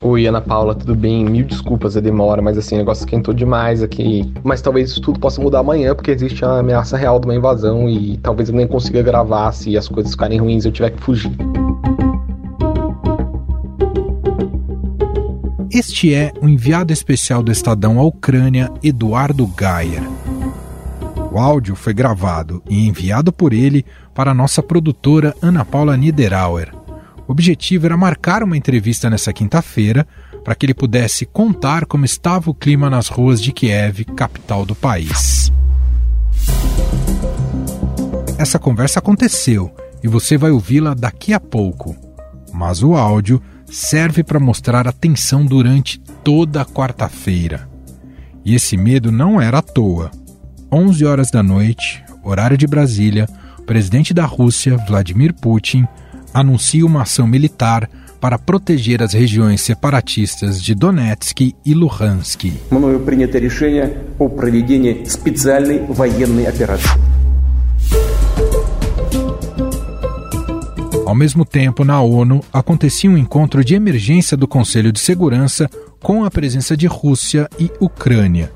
Oi, Ana Paula, tudo bem? Mil desculpas a demora, mas assim, o negócio esquentou demais aqui. Mas talvez isso tudo possa mudar amanhã, porque existe a ameaça real de uma invasão e talvez eu nem consiga gravar se as coisas ficarem ruins e eu tiver que fugir. Este é o enviado especial do Estadão à Ucrânia, Eduardo Gayer. O áudio foi gravado e enviado por ele para a nossa produtora Ana Paula Niederauer. O objetivo era marcar uma entrevista nessa quinta-feira para que ele pudesse contar como estava o clima nas ruas de Kiev, capital do país. Essa conversa aconteceu e você vai ouvi-la daqui a pouco. Mas o áudio serve para mostrar a tensão durante toda a quarta-feira. E esse medo não era à toa. 11 horas da noite, horário de Brasília, o presidente da Rússia, Vladimir Putin, anuncia uma ação militar para proteger as regiões separatistas de Donetsk e Luhansk. Мною принято решение о проведении специальной военной операции. Ao mesmo tempo, na ONU, acontecia um encontro de emergência do Conselho de Segurança com a presença de Rússia e Ucrânia.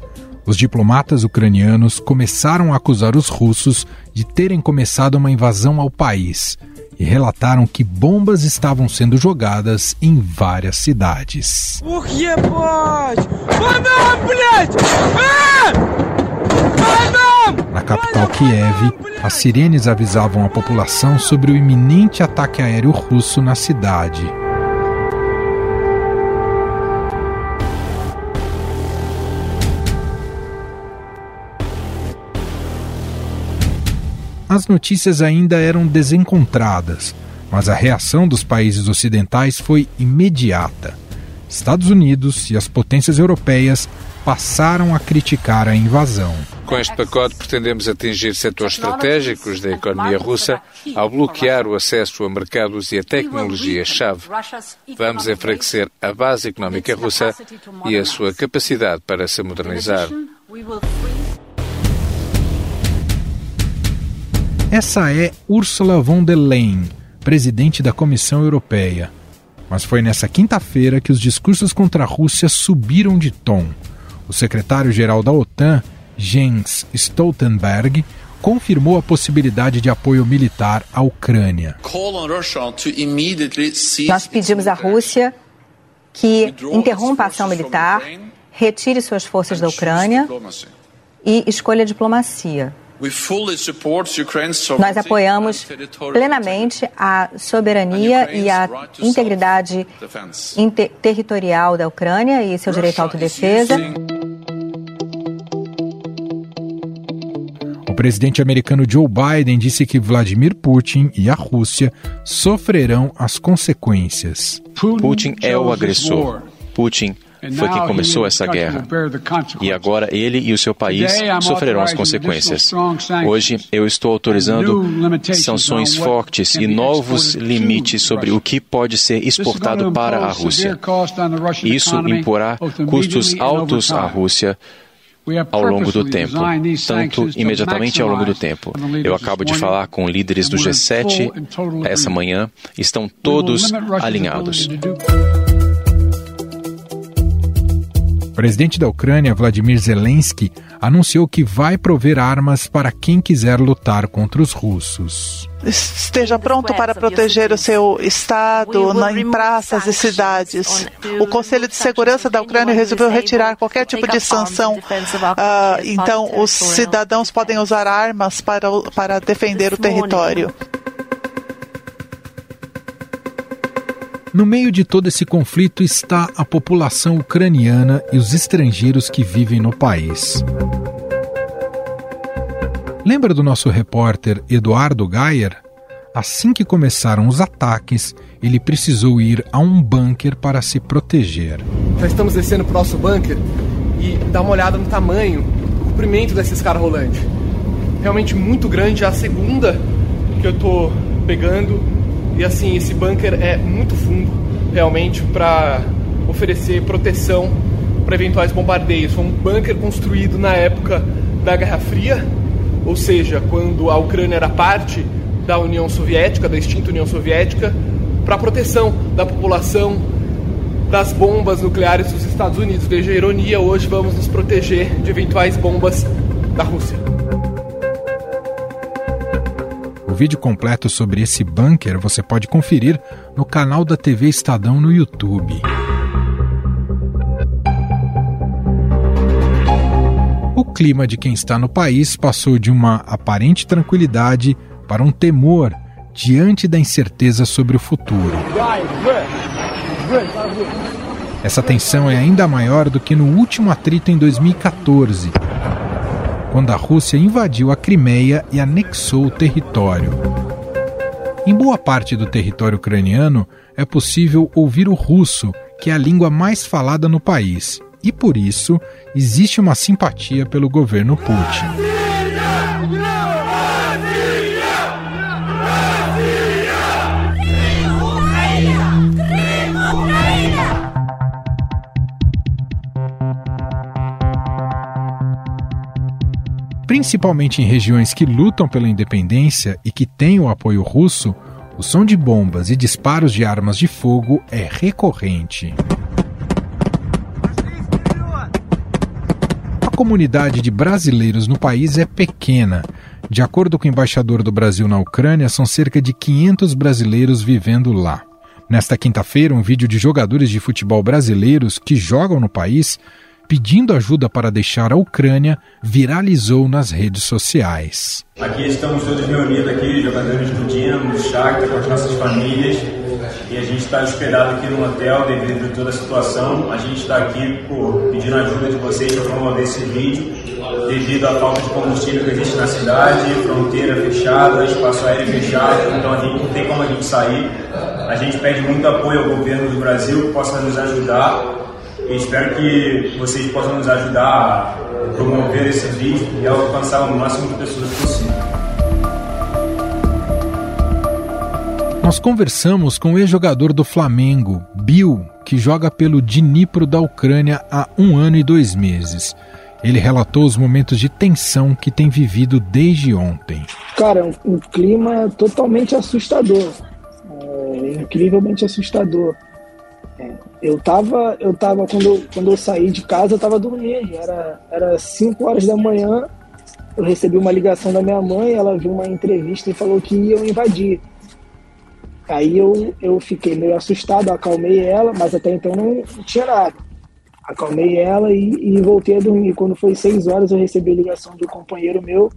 Os diplomatas ucranianos começaram a acusar os russos de terem começado uma invasão ao país e relataram que bombas estavam sendo jogadas em várias cidades. Na capital Kiev, as sirenes avisavam a população sobre o iminente ataque aéreo russo na cidade. As notícias ainda eram desencontradas, mas a reação dos países ocidentais foi imediata. Estados Unidos e as potências europeias passaram a criticar a invasão. Com este pacote, pretendemos atingir setores estratégicos da economia russa ao bloquear o acesso a mercados e a tecnologias-chave. Vamos enfraquecer a base económica russa e a sua capacidade para se modernizar. Essa é Ursula von der Leyen, presidente da Comissão Europeia. Mas foi nessa quinta-feira que os discursos contra a Rússia subiram de tom. O secretário-geral da OTAN, Jens Stoltenberg, confirmou a possibilidade de apoio militar à Ucrânia. Nós pedimos à Rússia que interrompa a ação militar, retire suas forças da Ucrânia e escolha a diplomacia. Nós apoiamos plenamente a soberania e a integridade inter territorial da Ucrânia e seu direito à autodefesa. O presidente americano Joe Biden disse que Vladimir Putin e a Rússia sofrerão as consequências. Putin é o agressor. Putin foi quem começou essa guerra. E agora ele e o seu país sofrerão as consequências. Hoje eu estou autorizando sanções fortes e novos limites sobre o que pode ser exportado para a Rússia. Isso imporá custos altos à Rússia ao longo do tempo, tanto imediatamente ao longo do tempo. Eu acabo de falar com líderes do G7 essa manhã, estão todos alinhados. O presidente da Ucrânia, Vladimir Zelensky, anunciou que vai prover armas para quem quiser lutar contra os russos. Esteja pronto para proteger o seu estado em praças e cidades. O Conselho de Segurança da Ucrânia resolveu retirar qualquer tipo de sanção. Uh, então, os cidadãos podem usar armas para, para defender o território. No meio de todo esse conflito está a população ucraniana e os estrangeiros que vivem no país. Lembra do nosso repórter Eduardo Gayer? Assim que começaram os ataques, ele precisou ir a um bunker para se proteger. Já estamos descendo para o nosso bunker e dá uma olhada no tamanho, no comprimento dessa escada rolante. Realmente muito grande, é a segunda que eu estou pegando e assim, esse bunker é muito fundo, realmente, para oferecer proteção para eventuais bombardeios. Foi um bunker construído na época da Guerra Fria, ou seja, quando a Ucrânia era parte da União Soviética, da extinta União Soviética, para proteção da população das bombas nucleares dos Estados Unidos. Veja a ironia, hoje vamos nos proteger de eventuais bombas da Rússia. O vídeo completo sobre esse bunker você pode conferir no canal da TV Estadão no YouTube. O clima de quem está no país passou de uma aparente tranquilidade para um temor diante da incerteza sobre o futuro. Essa tensão é ainda maior do que no último atrito em 2014, quando a Rússia invadiu a Crimeia e anexou o território. Em boa parte do território ucraniano é possível ouvir o russo, que é a língua mais falada no país, e por isso existe uma simpatia pelo governo Putin. Principalmente em regiões que lutam pela independência e que têm o apoio russo, o som de bombas e disparos de armas de fogo é recorrente. A comunidade de brasileiros no país é pequena. De acordo com o embaixador do Brasil na Ucrânia, são cerca de 500 brasileiros vivendo lá. Nesta quinta-feira, um vídeo de jogadores de futebol brasileiros que jogam no país pedindo ajuda para deixar a Ucrânia viralizou nas redes sociais. Aqui estamos todos reunidos aqui, jogadores do Dinamo, do com as nossas famílias. E a gente está hospedado aqui no hotel devido a toda a situação. A gente está aqui por, pedindo ajuda de vocês para promover esse vídeo devido à falta de combustível que existe na cidade, fronteira fechada, espaço aéreo fechado, então a gente não tem como a gente sair. A gente pede muito apoio ao governo do Brasil que possa nos ajudar e espero que vocês possam nos ajudar a promover esse vídeo e alcançar o máximo de pessoas possível. Nós conversamos com o ex-jogador do Flamengo, Bill, que joga pelo Dnipro da Ucrânia há um ano e dois meses. Ele relatou os momentos de tensão que tem vivido desde ontem. Cara, um, um clima totalmente assustador. É, incrivelmente assustador. Eu tava, eu tava quando, eu, quando eu saí de casa, eu tava dormindo. Era, era 5 horas da manhã. Eu recebi uma ligação da minha mãe, ela viu uma entrevista e falou que iam invadir. Aí eu, eu fiquei meio assustado, acalmei ela, mas até então não, tinha nada. Acalmei ela e, e, voltei a dormir. Quando foi 6 horas, eu recebi a ligação um companheiro meu,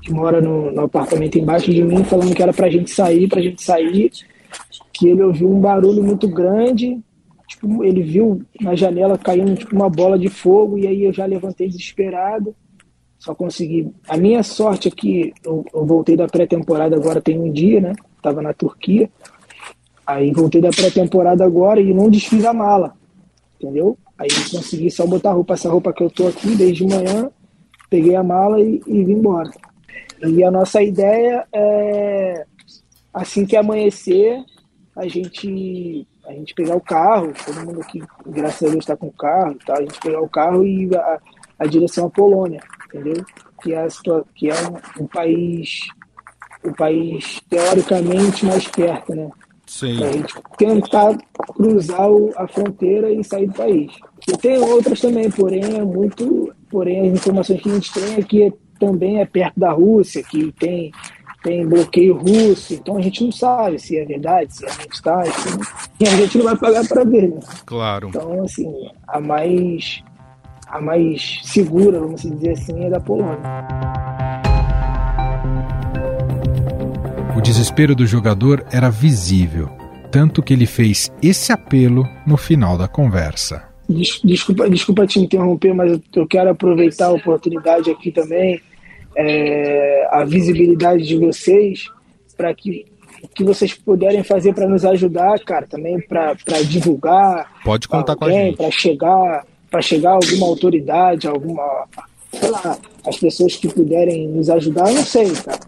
que mora no, no apartamento embaixo de mim, falando que era pra gente sair, pra gente sair, que ele ouviu um barulho muito grande, tipo, ele viu na janela caindo tipo uma bola de fogo e aí eu já levantei desesperado. Só consegui. A minha sorte é que eu, eu voltei da pré-temporada agora tem um dia, né? Tava na Turquia. Aí voltei da pré-temporada agora e não desfiz a mala. Entendeu? Aí consegui só botar roupa, essa roupa que eu tô aqui desde manhã, peguei a mala e, e vim embora. E a nossa ideia é assim que amanhecer, a gente a gente pegar o carro, todo mundo aqui, graças a Deus, está com carro, tá? a gente pegar o carro e a, a direção à Polônia, entendeu? Que é, que é um, um país, um país teoricamente mais perto, né? Sim. a gente tentar cruzar o, a fronteira e sair do país. E tem outras também, porém é muito, porém as informações que a gente tem é que também é perto da Rússia, que tem tem bloqueio russo, então a gente não sabe se é verdade, se a gente está, assim, e a gente não vai pagar para ver, né? Claro. Então, assim, a mais, a mais segura, vamos dizer assim, é da Polônia. O desespero do jogador era visível, tanto que ele fez esse apelo no final da conversa. Desculpa, desculpa te interromper, mas eu quero aproveitar a oportunidade aqui também é, a visibilidade de vocês para que que vocês puderem fazer para nos ajudar, cara, também para divulgar. Pode contar alguém, com a gente. Para chegar, para chegar alguma autoridade, alguma, sei lá, as pessoas que puderem nos ajudar, eu não sei, cara.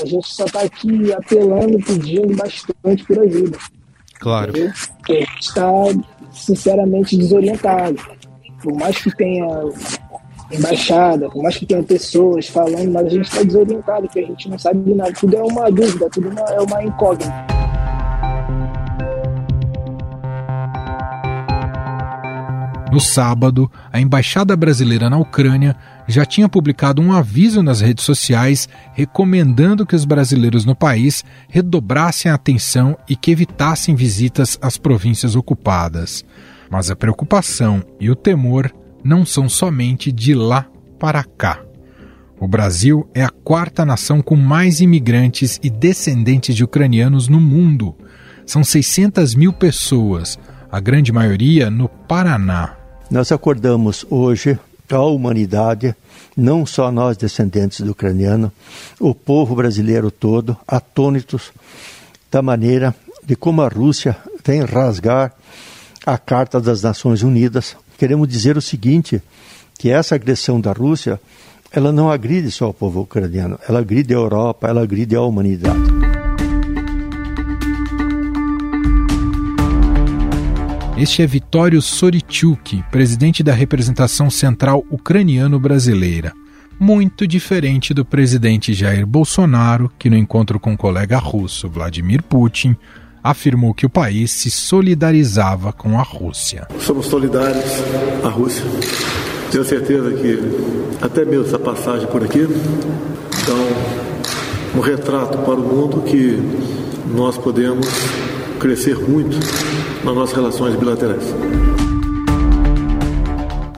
A gente só está aqui apelando, pedindo bastante por ajuda. Claro. Porque a gente está, sinceramente, desorientado. Por mais que tenha embaixada, por mais que tenha pessoas falando, mas a gente está desorientado, porque a gente não sabe de nada. Tudo é uma dúvida, tudo é uma incógnita. No sábado, a embaixada brasileira na Ucrânia já tinha publicado um aviso nas redes sociais recomendando que os brasileiros no país redobrassem a atenção e que evitassem visitas às províncias ocupadas. Mas a preocupação e o temor não são somente de lá para cá. O Brasil é a quarta nação com mais imigrantes e descendentes de ucranianos no mundo. São 600 mil pessoas, a grande maioria no Paraná. Nós acordamos hoje a humanidade, não só nós descendentes do ucraniano, o povo brasileiro todo, atônitos da maneira de como a Rússia vem rasgar a Carta das Nações Unidas. Queremos dizer o seguinte, que essa agressão da Rússia, ela não agride só o povo ucraniano, ela agride a Europa, ela agride a humanidade. Este é Vitório Sorichuk, presidente da representação central ucraniano-brasileira. Muito diferente do presidente Jair Bolsonaro, que no encontro com o colega russo Vladimir Putin afirmou que o país se solidarizava com a Rússia. Somos solidários à Rússia. Tenho certeza que até mesmo essa passagem por aqui dá um, um retrato para o mundo que nós podemos crescer muito nas nossas relações bilaterais.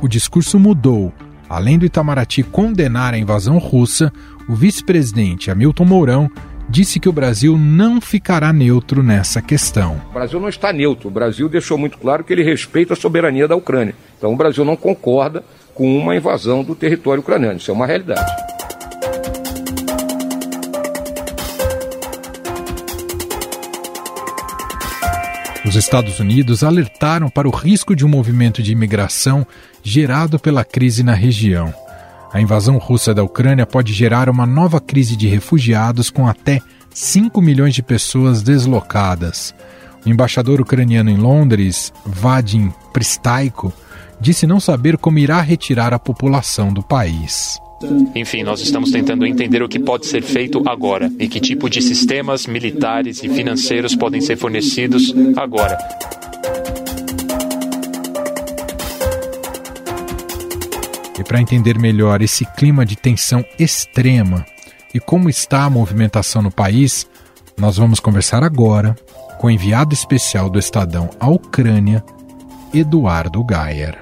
O discurso mudou. Além do Itamaraty condenar a invasão russa, o vice-presidente Hamilton Mourão disse que o Brasil não ficará neutro nessa questão. O Brasil não está neutro. O Brasil deixou muito claro que ele respeita a soberania da Ucrânia. Então o Brasil não concorda com uma invasão do território ucraniano. Isso é uma realidade. Os Estados Unidos alertaram para o risco de um movimento de imigração gerado pela crise na região. A invasão russa da Ucrânia pode gerar uma nova crise de refugiados com até 5 milhões de pessoas deslocadas. O embaixador ucraniano em Londres, Vadim Pristaiko, disse não saber como irá retirar a população do país. Enfim, nós estamos tentando entender o que pode ser feito agora e que tipo de sistemas militares e financeiros podem ser fornecidos agora. E para entender melhor esse clima de tensão extrema e como está a movimentação no país, nós vamos conversar agora com o enviado especial do Estadão à Ucrânia, Eduardo Gayer.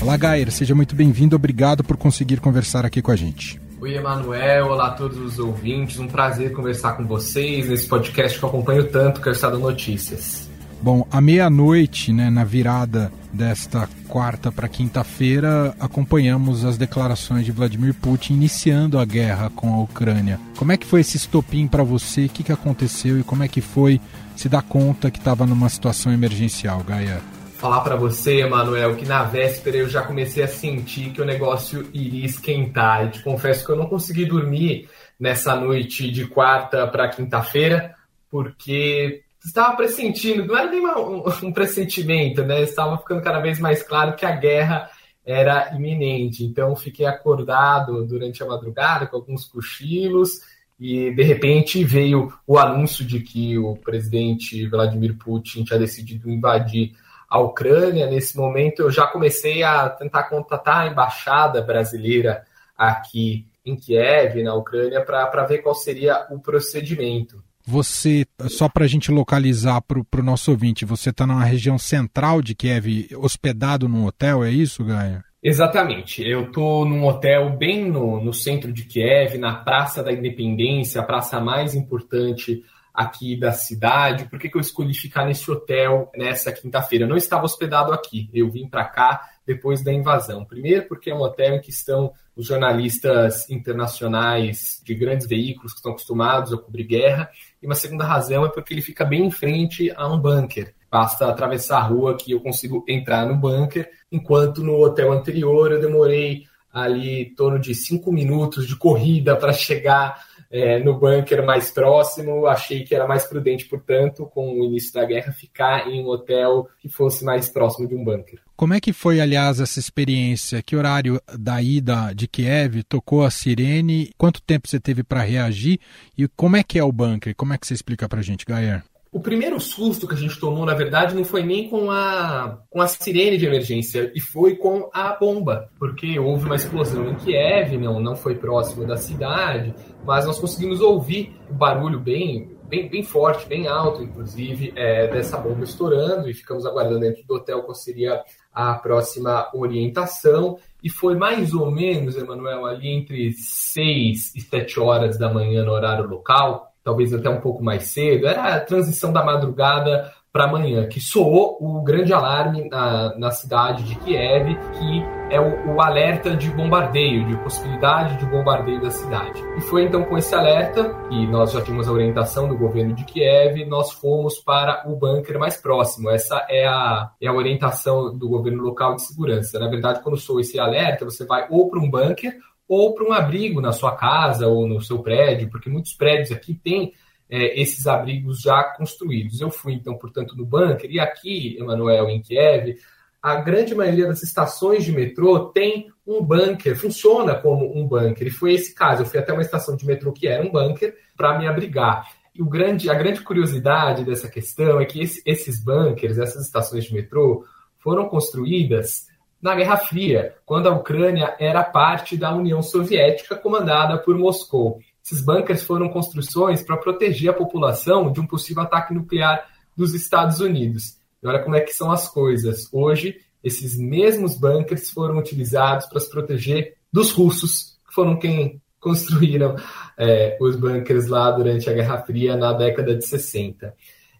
Olá, Gair, seja muito bem-vindo. Obrigado por conseguir conversar aqui com a gente. Oi, Emanuel. Olá a todos os ouvintes. Um prazer conversar com vocês nesse podcast que eu acompanho tanto, que é o Estado Notícias. Bom, à meia-noite, né, na virada desta quarta para quinta-feira, acompanhamos as declarações de Vladimir Putin iniciando a guerra com a Ucrânia. Como é que foi esse estopim para você? O que, que aconteceu e como é que foi se dar conta que estava numa situação emergencial, Gaia? falar para você, Emanuel, que na véspera eu já comecei a sentir que o negócio iria esquentar. E te confesso que eu não consegui dormir nessa noite de quarta para quinta-feira, porque estava pressentindo, não era nem um, um pressentimento, né? Estava ficando cada vez mais claro que a guerra era iminente. Então fiquei acordado durante a madrugada com alguns cochilos e de repente veio o anúncio de que o presidente Vladimir Putin tinha decidido invadir a Ucrânia. Nesse momento, eu já comecei a tentar contatar a embaixada brasileira aqui em Kiev, na Ucrânia, para ver qual seria o procedimento. Você, só para a gente localizar para o nosso ouvinte, você está na região central de Kiev, hospedado num hotel, é isso, Gaia? Exatamente. Eu estou num hotel bem no, no centro de Kiev, na Praça da Independência, a praça mais importante aqui da cidade. Por que, que eu escolhi ficar nesse hotel nessa quinta-feira? Eu não estava hospedado aqui, eu vim para cá depois da invasão. Primeiro, porque é um hotel em que estão os jornalistas internacionais de grandes veículos que estão acostumados a cobrir guerra. E uma segunda razão é porque ele fica bem em frente a um bunker. Basta atravessar a rua que eu consigo entrar no bunker, enquanto no hotel anterior eu demorei ali em torno de cinco minutos de corrida para chegar é, no bunker mais próximo. Achei que era mais prudente, portanto, com o início da guerra, ficar em um hotel que fosse mais próximo de um bunker. Como é que foi, aliás, essa experiência? Que horário da ida de Kiev tocou a sirene? Quanto tempo você teve para reagir? E como é que é o bunker? Como é que você explica para a gente, Gayer? O primeiro susto que a gente tomou, na verdade, não foi nem com a, com a sirene de emergência, e foi com a bomba, porque houve uma explosão em Kiev, não, não foi próximo da cidade, mas nós conseguimos ouvir o barulho bem, bem, bem forte, bem alto, inclusive, é, dessa bomba estourando, e ficamos aguardando dentro do hotel qual seria a próxima orientação. E foi mais ou menos, Emanuel, ali entre 6 e 7 horas da manhã no horário local, talvez até um pouco mais cedo, era a transição da madrugada para amanhã, que soou o grande alarme na, na cidade de Kiev, que é o, o, alerta de bombardeio, de possibilidade de bombardeio da cidade. E foi então com esse alerta, e nós já tínhamos a orientação do governo de Kiev, nós fomos para o bunker mais próximo. Essa é a, é a orientação do governo local de segurança. Na verdade, quando soa esse alerta, você vai ou para um bunker ou para um abrigo na sua casa ou no seu prédio, porque muitos prédios aqui têm é, esses abrigos já construídos. Eu fui, então, portanto, no bunker, e aqui, Emanuel, em Kiev, a grande maioria das estações de metrô tem um bunker, funciona como um bunker. E foi esse caso. Eu fui até uma estação de metrô que era um bunker para me abrigar. E o grande, a grande curiosidade dessa questão é que esse, esses bunkers, essas estações de metrô, foram construídas na Guerra Fria, quando a Ucrânia era parte da União Soviética comandada por Moscou. Esses bunkers foram construções para proteger a população de um possível ataque nuclear dos Estados Unidos. E olha como é que são as coisas. Hoje, esses mesmos bunkers foram utilizados para se proteger dos russos, que foram quem construíram é, os bunkers lá durante a Guerra Fria na década de 60.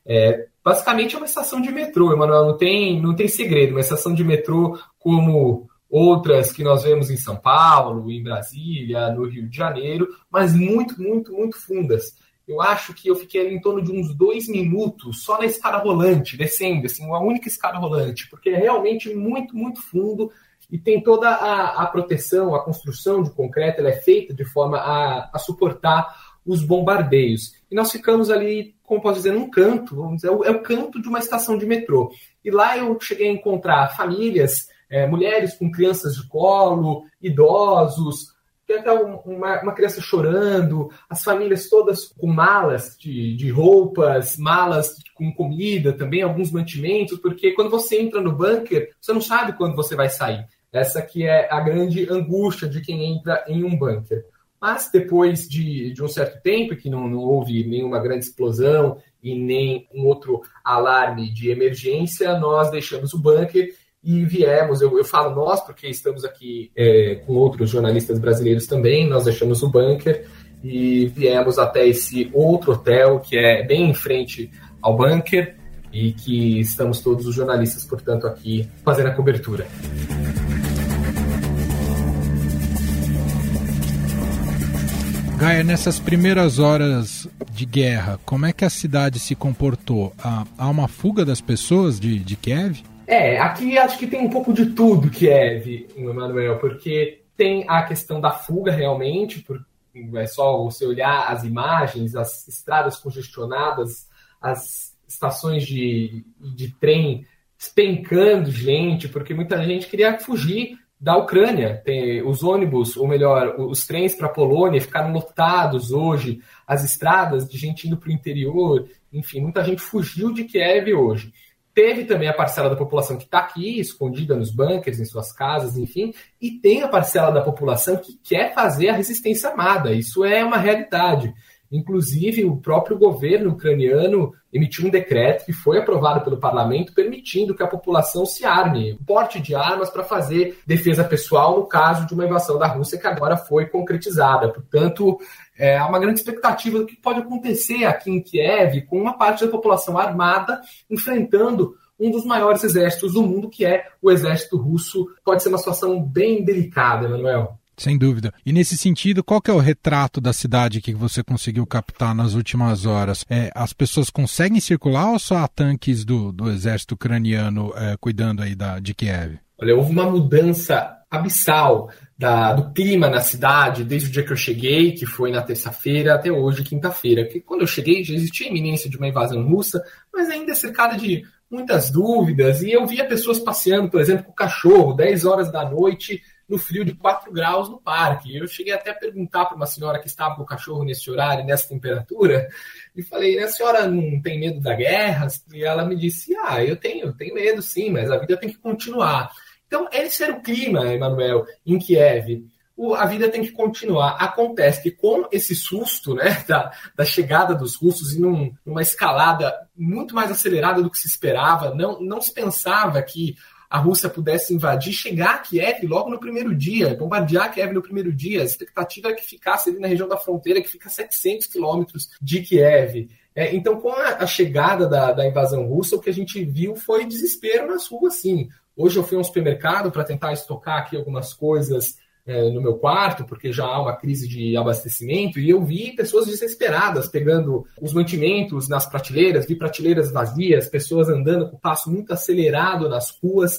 É, basicamente é uma estação de metrô, Emanuel, não tem, não tem segredo, uma estação de metrô como outras que nós vemos em São Paulo, em Brasília, no Rio de Janeiro, mas muito, muito, muito fundas. Eu acho que eu fiquei em torno de uns dois minutos só na escada rolante, descendo, assim, uma única escada rolante, porque é realmente muito, muito fundo e tem toda a, a proteção, a construção de concreto, ela é feita de forma a, a suportar os bombardeios. E nós ficamos ali, como posso dizer, num canto, vamos dizer, é o, é o canto de uma estação de metrô. E lá eu cheguei a encontrar famílias é, mulheres com crianças de colo, idosos, tem até uma, uma, criança chorando, as famílias todas com malas de, de, roupas, malas com comida também, alguns mantimentos, porque quando você entra no bunker, você não sabe quando você vai sair. Essa que é a grande angústia de quem entra em um bunker. Mas depois de, de um certo tempo, que não, não houve nenhuma grande explosão e nem um outro alarme de emergência, nós deixamos o bunker e viemos, eu, eu falo nós, porque estamos aqui é, com outros jornalistas brasileiros também, nós deixamos o bunker e viemos até esse outro hotel que é bem em frente ao bunker e que estamos todos os jornalistas, portanto, aqui fazendo a cobertura. Gaia, nessas primeiras horas de guerra, como é que a cidade se comportou? Há uma fuga das pessoas de, de Kiev? É, aqui acho que tem um pouco de tudo, Kiev, Emanuel, porque tem a questão da fuga realmente, por, é só você olhar as imagens, as estradas congestionadas, as estações de, de trem despencando gente, porque muita gente queria fugir da Ucrânia. Tem os ônibus, ou melhor, os trens para a Polônia ficaram lotados hoje, as estradas de gente indo para o interior, enfim, muita gente fugiu de Kiev hoje. Teve também a parcela da população que está aqui, escondida nos bunkers, em suas casas, enfim, e tem a parcela da população que quer fazer a resistência armada. Isso é uma realidade. Inclusive, o próprio governo ucraniano emitiu um decreto que foi aprovado pelo parlamento permitindo que a população se arme, porte de armas para fazer defesa pessoal no caso de uma invasão da Rússia que agora foi concretizada. Portanto, é, há uma grande expectativa do que pode acontecer aqui em Kiev com uma parte da população armada enfrentando um dos maiores exércitos do mundo, que é o exército russo. Pode ser uma situação bem delicada, Emanuel. Sem dúvida. E nesse sentido, qual que é o retrato da cidade que você conseguiu captar nas últimas horas? É, as pessoas conseguem circular ou só há tanques do, do exército ucraniano é, cuidando aí da, de Kiev? Olha, houve uma mudança abissal da, do clima na cidade desde o dia que eu cheguei, que foi na terça-feira, até hoje, quinta-feira. Que quando eu cheguei já existia a iminência de uma invasão russa, mas ainda cercada de muitas dúvidas. E eu via pessoas passeando, por exemplo, com o cachorro, 10 horas da noite, no frio de 4 graus no parque. Eu cheguei até a perguntar para uma senhora que estava com o cachorro nesse horário, nessa temperatura, e falei, a senhora não tem medo da guerra? E ela me disse, ah, eu tenho, tenho medo sim, mas a vida tem que continuar. Então, esse era o clima, Emanuel, em Kiev a vida tem que continuar. Acontece que com esse susto né, da, da chegada dos russos e num, numa escalada muito mais acelerada do que se esperava, não, não se pensava que a Rússia pudesse invadir, chegar a Kiev logo no primeiro dia, bombardear Kiev no primeiro dia. A expectativa era que ficasse ali na região da fronteira, que fica a 700 quilômetros de Kiev. É, então, com a, a chegada da, da, invasão russa, o que a gente viu foi desespero nas ruas, sim. Hoje eu fui a um supermercado para tentar estocar aqui algumas coisas é, no meu quarto, porque já há uma crise de abastecimento, e eu vi pessoas desesperadas pegando os mantimentos nas prateleiras, vi prateleiras vazias, pessoas andando com passo muito acelerado nas ruas.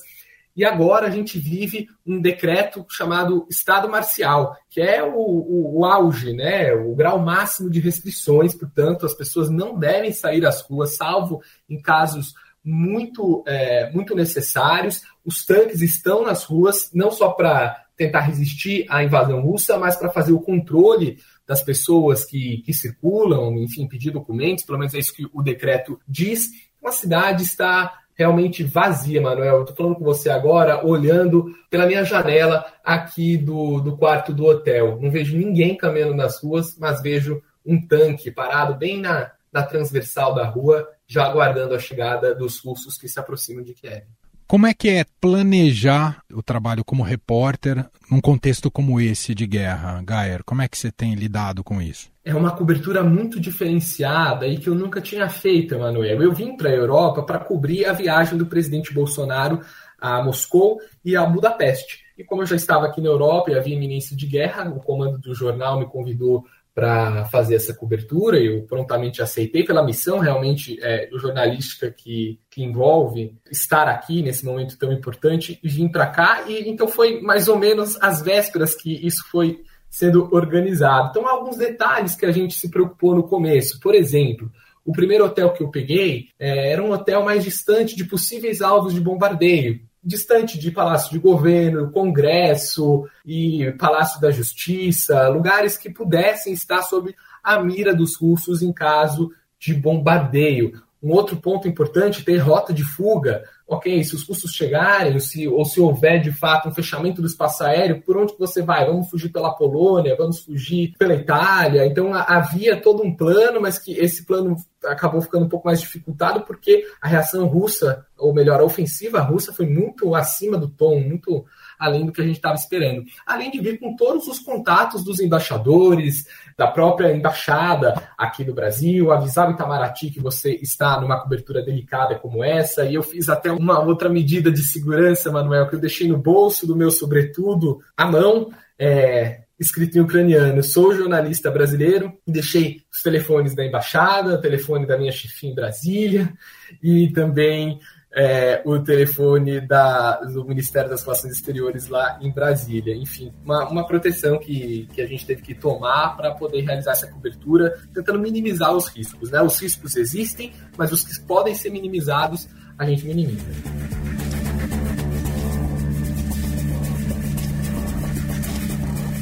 E agora a gente vive um decreto chamado Estado Marcial, que é o, o, o, auge, né, o grau máximo de restrições, portanto, as pessoas não devem sair às ruas, salvo em casos muito, é, muito necessários. Os tanques estão nas ruas, não só para tentar resistir à invasão russa, mas para fazer o controle das pessoas que, que circulam, enfim, pedir documentos, pelo menos é isso que o decreto diz. A cidade está realmente vazia, Manuel. Estou falando com você agora, olhando pela minha janela aqui do, do quarto do hotel. Não vejo ninguém caminhando nas ruas, mas vejo um tanque parado bem na, na transversal da rua, já aguardando a chegada dos russos que se aproximam de Kiev. Como é que é planejar o trabalho como repórter num contexto como esse de guerra, Gayer? Como é que você tem lidado com isso? É uma cobertura muito diferenciada e que eu nunca tinha feito, Emanuel. Eu vim para a Europa para cobrir a viagem do presidente Bolsonaro a Moscou e a Budapeste. E como eu já estava aqui na Europa e havia iminência de guerra, o comando do jornal me convidou para fazer essa cobertura. Eu prontamente aceitei pela missão realmente é, jornalística que, que envolve estar aqui nesse momento tão importante e vim para cá. E então foi mais ou menos às vésperas que isso foi sendo organizado. Então, alguns detalhes que a gente se preocupou no começo. Por exemplo, o primeiro hotel que eu peguei é, era um hotel mais distante de possíveis alvos de bombardeio distante de Palácio de Governo, Congresso e Palácio da Justiça, lugares que pudessem estar sob a mira dos russos em caso de bombardeio. Um outro ponto importante, ter rota de fuga. Ok, se os russos chegarem, se, ou se houver de fato um fechamento do espaço aéreo, por onde você vai? Vamos fugir pela Polônia, vamos fugir pela Itália. Então havia todo um plano, mas que esse plano acabou ficando um pouco mais dificultado porque a reação russa, ou melhor, a ofensiva russa foi muito acima do tom, muito além do que a gente estava esperando. Além de vir com todos os contatos dos embaixadores, da própria embaixada aqui no Brasil, avisar o Itamaraty que você está numa cobertura delicada como essa, e eu fiz até uma outra medida de segurança, Manuel, que eu deixei no bolso do meu sobretudo à mão, é, escrito em ucraniano. Sou jornalista brasileiro, deixei os telefones da embaixada, o telefone da minha chefinha em Brasília e também é, o telefone da, do Ministério das Relações Exteriores lá em Brasília. Enfim, uma, uma proteção que, que a gente teve que tomar para poder realizar essa cobertura, tentando minimizar os riscos. Né? Os riscos existem, mas os que podem ser minimizados, a gente minimiza.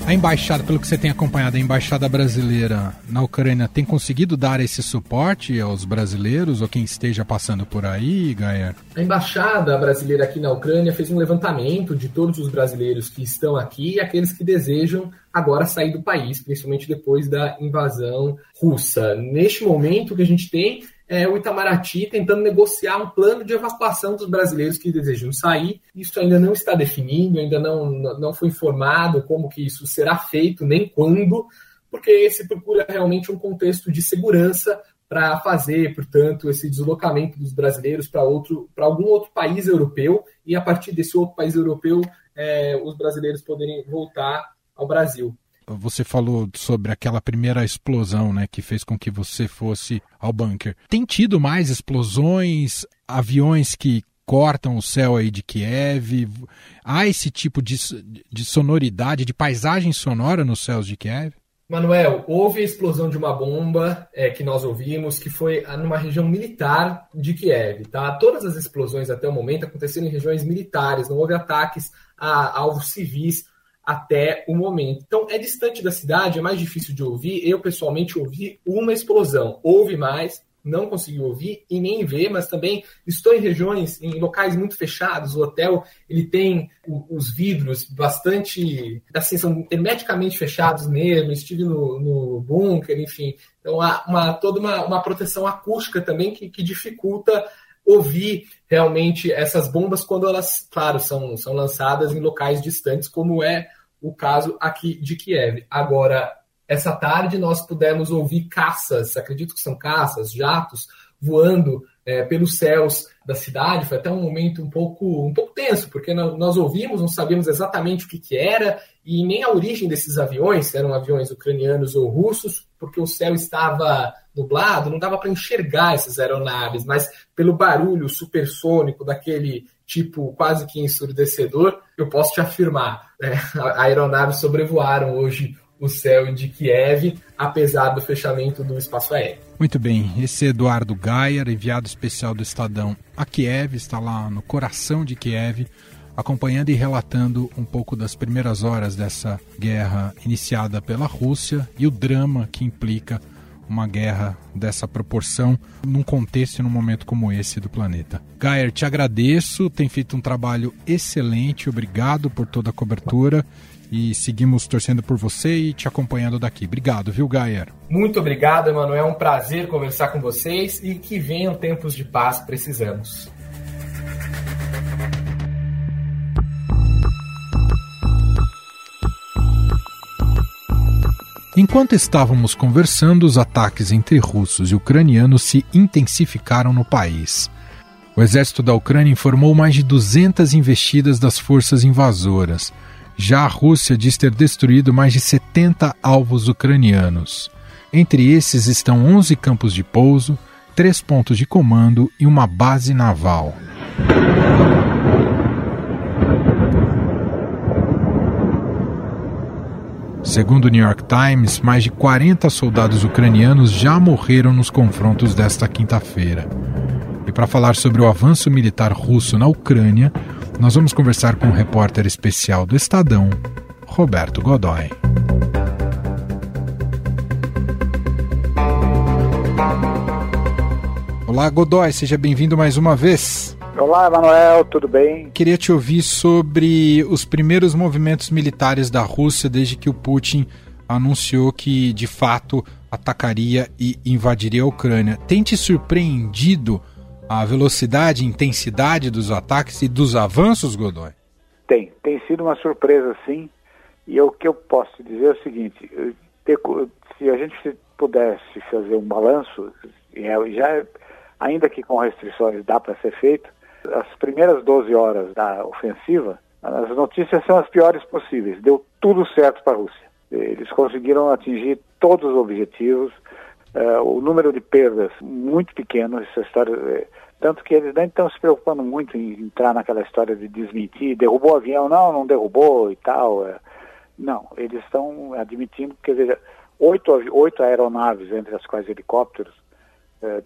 A embaixada, pelo que você tem acompanhado, a embaixada brasileira na Ucrânia tem conseguido dar esse suporte aos brasileiros ou quem esteja passando por aí, Gaia? A embaixada brasileira aqui na Ucrânia fez um levantamento de todos os brasileiros que estão aqui e aqueles que desejam agora sair do país, principalmente depois da invasão russa. Neste momento, o que a gente tem é, o Itamaraty tentando negociar um plano de evacuação dos brasileiros que desejam sair. Isso ainda não está definido, ainda não, não foi informado como que isso será feito, nem quando, porque se procura realmente um contexto de segurança para fazer, portanto, esse deslocamento dos brasileiros para outro, para algum outro país europeu e a partir desse outro país europeu é, os brasileiros poderem voltar ao Brasil você falou sobre aquela primeira explosão, né, que fez com que você fosse ao bunker. Tem tido mais explosões, aviões que cortam o céu aí de Kiev? Há esse tipo de, de sonoridade, de paisagem sonora nos céus de Kiev? Manuel, houve a explosão de uma bomba é, que nós ouvimos, que foi numa região militar de Kiev. Tá? Todas as explosões até o momento aconteceram em regiões militares, não houve ataques a alvos civis até o momento. Então, é distante da cidade, é mais difícil de ouvir. Eu, pessoalmente, ouvi uma explosão. Houve mais, não consegui ouvir e nem ver, mas também estou em regiões, em locais muito fechados. O hotel ele tem os vidros bastante, assim, são hermeticamente fechados mesmo. Estive no, no bunker, enfim. Então há uma, toda uma, uma proteção acústica também que, que dificulta ouvir realmente essas bombas quando elas, claro, são, são lançadas em locais distantes, como é o caso aqui de Kiev. Agora, essa tarde nós pudemos ouvir caças, acredito que são caças, jatos, voando é, pelos céus da cidade. Foi até um momento um pouco, um pouco tenso, porque nós ouvimos, não sabíamos exatamente o que, que era e nem a origem desses aviões, se eram aviões ucranianos ou russos, porque o céu estava nublado, não dava para enxergar essas aeronaves, mas pelo barulho supersônico daquele tipo quase que ensurdecedor, eu posso te afirmar, né? aeronaves sobrevoaram hoje o céu de Kiev, apesar do fechamento do espaço aéreo. Muito bem, esse é Eduardo Gayer, enviado especial do Estadão a Kiev, está lá no coração de Kiev, acompanhando e relatando um pouco das primeiras horas dessa guerra iniciada pela Rússia e o drama que implica uma guerra dessa proporção num contexto e num momento como esse do planeta. Gayer, te agradeço, tem feito um trabalho excelente, obrigado por toda a cobertura e seguimos torcendo por você e te acompanhando daqui. Obrigado, viu, Gayer? Muito obrigado, Emanuel. É um prazer conversar com vocês e que venham tempos de paz precisamos. Enquanto estávamos conversando, os ataques entre russos e ucranianos se intensificaram no país. O exército da Ucrânia informou mais de 200 investidas das forças invasoras. Já a Rússia diz ter destruído mais de 70 alvos ucranianos. Entre esses estão 11 campos de pouso, três pontos de comando e uma base naval. Segundo o New York Times, mais de 40 soldados ucranianos já morreram nos confrontos desta quinta-feira. E para falar sobre o avanço militar russo na Ucrânia, nós vamos conversar com o repórter especial do Estadão, Roberto Godoy. Olá, Godoy, seja bem-vindo mais uma vez. Olá, Emanuel, tudo bem? Queria te ouvir sobre os primeiros movimentos militares da Rússia desde que o Putin anunciou que, de fato, atacaria e invadiria a Ucrânia. Tem te surpreendido a velocidade e intensidade dos ataques e dos avanços, Godoy? Tem, tem sido uma surpresa sim. E o que eu posso dizer é o seguinte: se a gente pudesse fazer um balanço, é, já ainda que com restrições dá para ser feito, as primeiras 12 horas da ofensiva, as notícias são as piores possíveis. Deu tudo certo para a Rússia. Eles conseguiram atingir todos os objetivos, Uh, o número de perdas muito pequeno, essa história, é, tanto que eles nem estão se preocupando muito em entrar naquela história de desmentir, derrubou o avião, não, não derrubou e tal. É, não, eles estão admitindo, quer dizer, oito, oito aeronaves, entre as quais helicópteros,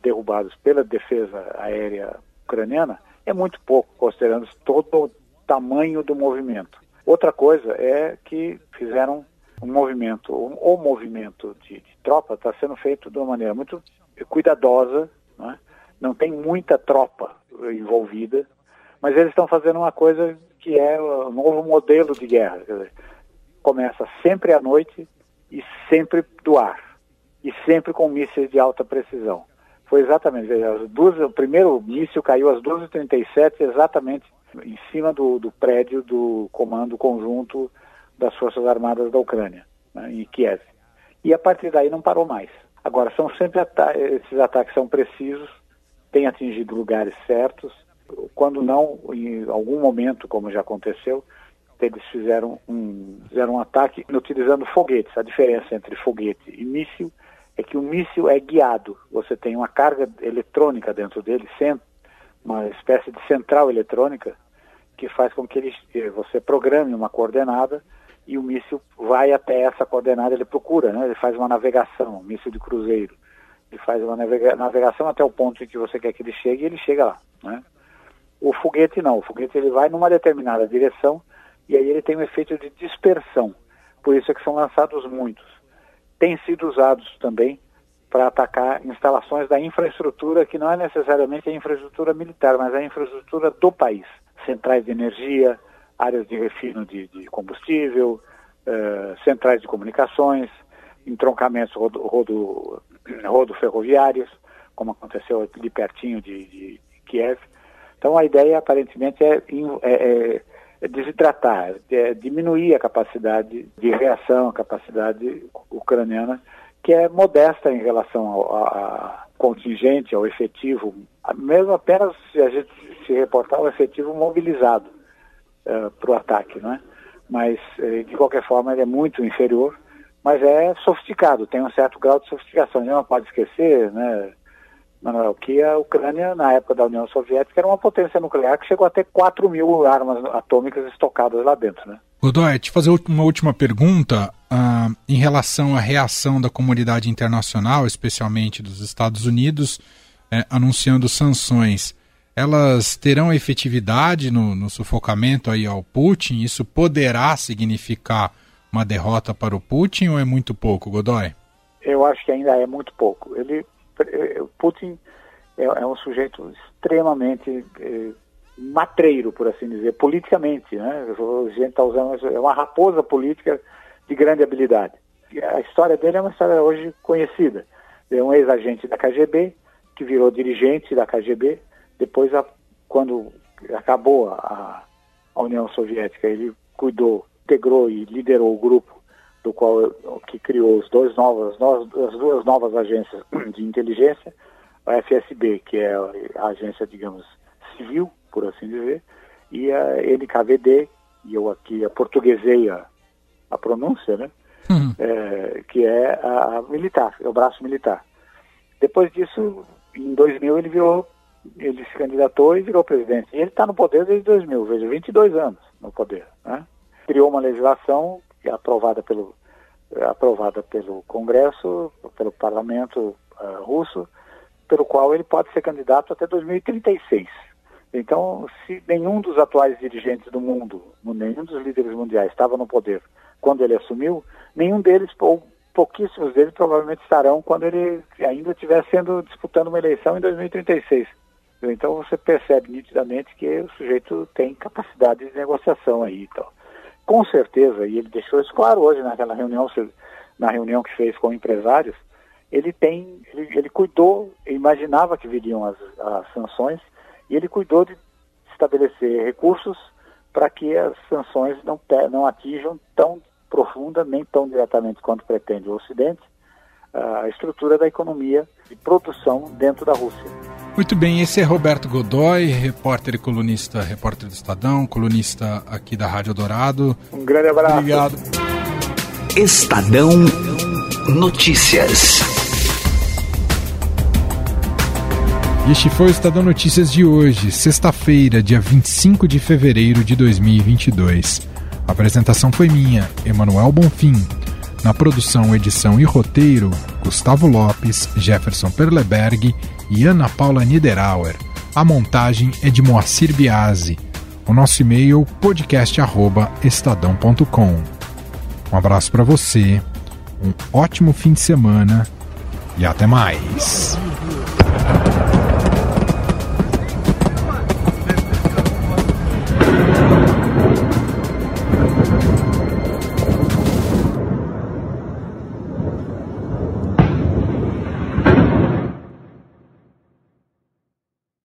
derrubados pela defesa aérea ucraniana, é muito pouco, considerando todo o tamanho do movimento. Outra coisa é que fizeram um movimento, o, movimento de, de tropa está sendo feito de uma maneira muito cuidadosa, não, é? não tem muita tropa envolvida, mas eles estão fazendo uma coisa que é o um novo modelo de guerra. Dizer, começa sempre à noite e sempre do ar, e sempre com mísseis de alta precisão. Foi exatamente, as duas, o primeiro míssil caiu às 12h37, exatamente em cima do, do prédio do Comando Conjunto das Forças Armadas da Ucrânia, né, em Kiev. E a partir daí não parou mais. Agora, são sempre ata esses ataques são precisos, têm atingido lugares certos. Quando não, em algum momento, como já aconteceu, eles fizeram um, fizeram um ataque utilizando foguetes. A diferença entre foguete e míssil é que o míssil é guiado. Você tem uma carga eletrônica dentro dele, uma espécie de central eletrônica que faz com que ele, você programe uma coordenada e o míssil vai até essa coordenada, ele procura, né? ele faz uma navegação, um míssil de cruzeiro. Ele faz uma navega navegação até o ponto em que você quer que ele chegue e ele chega lá. Né? O foguete não, o foguete ele vai numa determinada direção e aí ele tem um efeito de dispersão. Por isso é que são lançados muitos. Têm sido usados também para atacar instalações da infraestrutura, que não é necessariamente a infraestrutura militar, mas a infraestrutura do país. Centrais de energia, áreas de refino de, de combustível, uh, centrais de comunicações, entroncamentos rodo, rodo, rodo ferroviários, como aconteceu ali pertinho de, de Kiev. Então a ideia aparentemente é, é, é desidratar, é diminuir a capacidade de reação, a capacidade ucraniana que é modesta em relação ao, a, contingente, ao efetivo, mesmo apenas se a gente se reportar ao efetivo mobilizado eh, para o ataque, né? Mas, uh, de qualquer forma, ele é muito inferior, mas é sofisticado, tem um certo grau de sofisticação. A gente não pode esquecer, né, Manuel, que a Ucrânia, na época da União Soviética, era uma potência nuclear que chegou a ter 4 mil armas atômicas estocadas lá dentro, né? Godoy, te fazer uma última pergunta uh, em relação à reação da comunidade internacional, especialmente dos Estados Unidos, eh, anunciando sanções. Elas terão efetividade no, no sufocamento aí ao Putin? Isso poderá significar uma derrota para o Putin ou é muito pouco, Godoy? Eu acho que ainda é muito pouco. Ele, Putin é, é um sujeito extremamente eh, matreiro, por assim dizer, politicamente. Né? A gente está usando é uma raposa política de grande habilidade. A história dele é uma história hoje conhecida. É um ex-agente da KGB que virou dirigente da KGB. Depois, a, quando acabou a, a União Soviética, ele cuidou, integrou e liderou o grupo do qual que criou os dois novas, as duas novas agências de inteligência, a FSB, que é a agência, digamos, civil, por assim dizer, e a NKVD, e eu aqui portuguesei a, a pronúncia, né? Uhum. É, que é a, a, militar, é o braço militar. Depois disso, em 2000, ele virou, ele se candidatou e virou presidente. E ele está no poder desde 2000, veja, 22 anos no poder. Né? Criou uma legislação aprovada pelo, aprovada pelo Congresso, pelo Parlamento uh, russo, pelo qual ele pode ser candidato até 2036. Então, se nenhum dos atuais dirigentes do mundo, nenhum dos líderes mundiais estava no poder quando ele assumiu, nenhum deles, ou pouquíssimos deles, provavelmente estarão quando ele ainda estiver sendo disputando uma eleição em 2036. Então você percebe nitidamente que o sujeito tem capacidade de negociação aí. Então. Com certeza, e ele deixou isso claro hoje naquela reunião, na reunião que fez com empresários, ele tem, ele, ele cuidou, imaginava que viriam as, as sanções, e ele cuidou de estabelecer recursos para que as sanções não, não atinjam tão profunda, nem tão diretamente quanto pretende o Ocidente, a estrutura da economia de produção dentro da Rússia. Muito bem, esse é Roberto Godoy, repórter e colunista, repórter do Estadão, colunista aqui da Rádio Dourado. Um grande abraço. Obrigado. Estadão Notícias. Este foi o Estadão Notícias de hoje, sexta-feira, dia 25 de fevereiro de 2022. A apresentação foi minha, Emanuel Bonfim. Na produção, edição e roteiro, Gustavo Lopes, Jefferson Perleberg e Ana Paula Niederauer. A montagem é de Moacir Biasi. O nosso e-mail podcast@estadão.com. Um abraço para você, um ótimo fim de semana e até mais.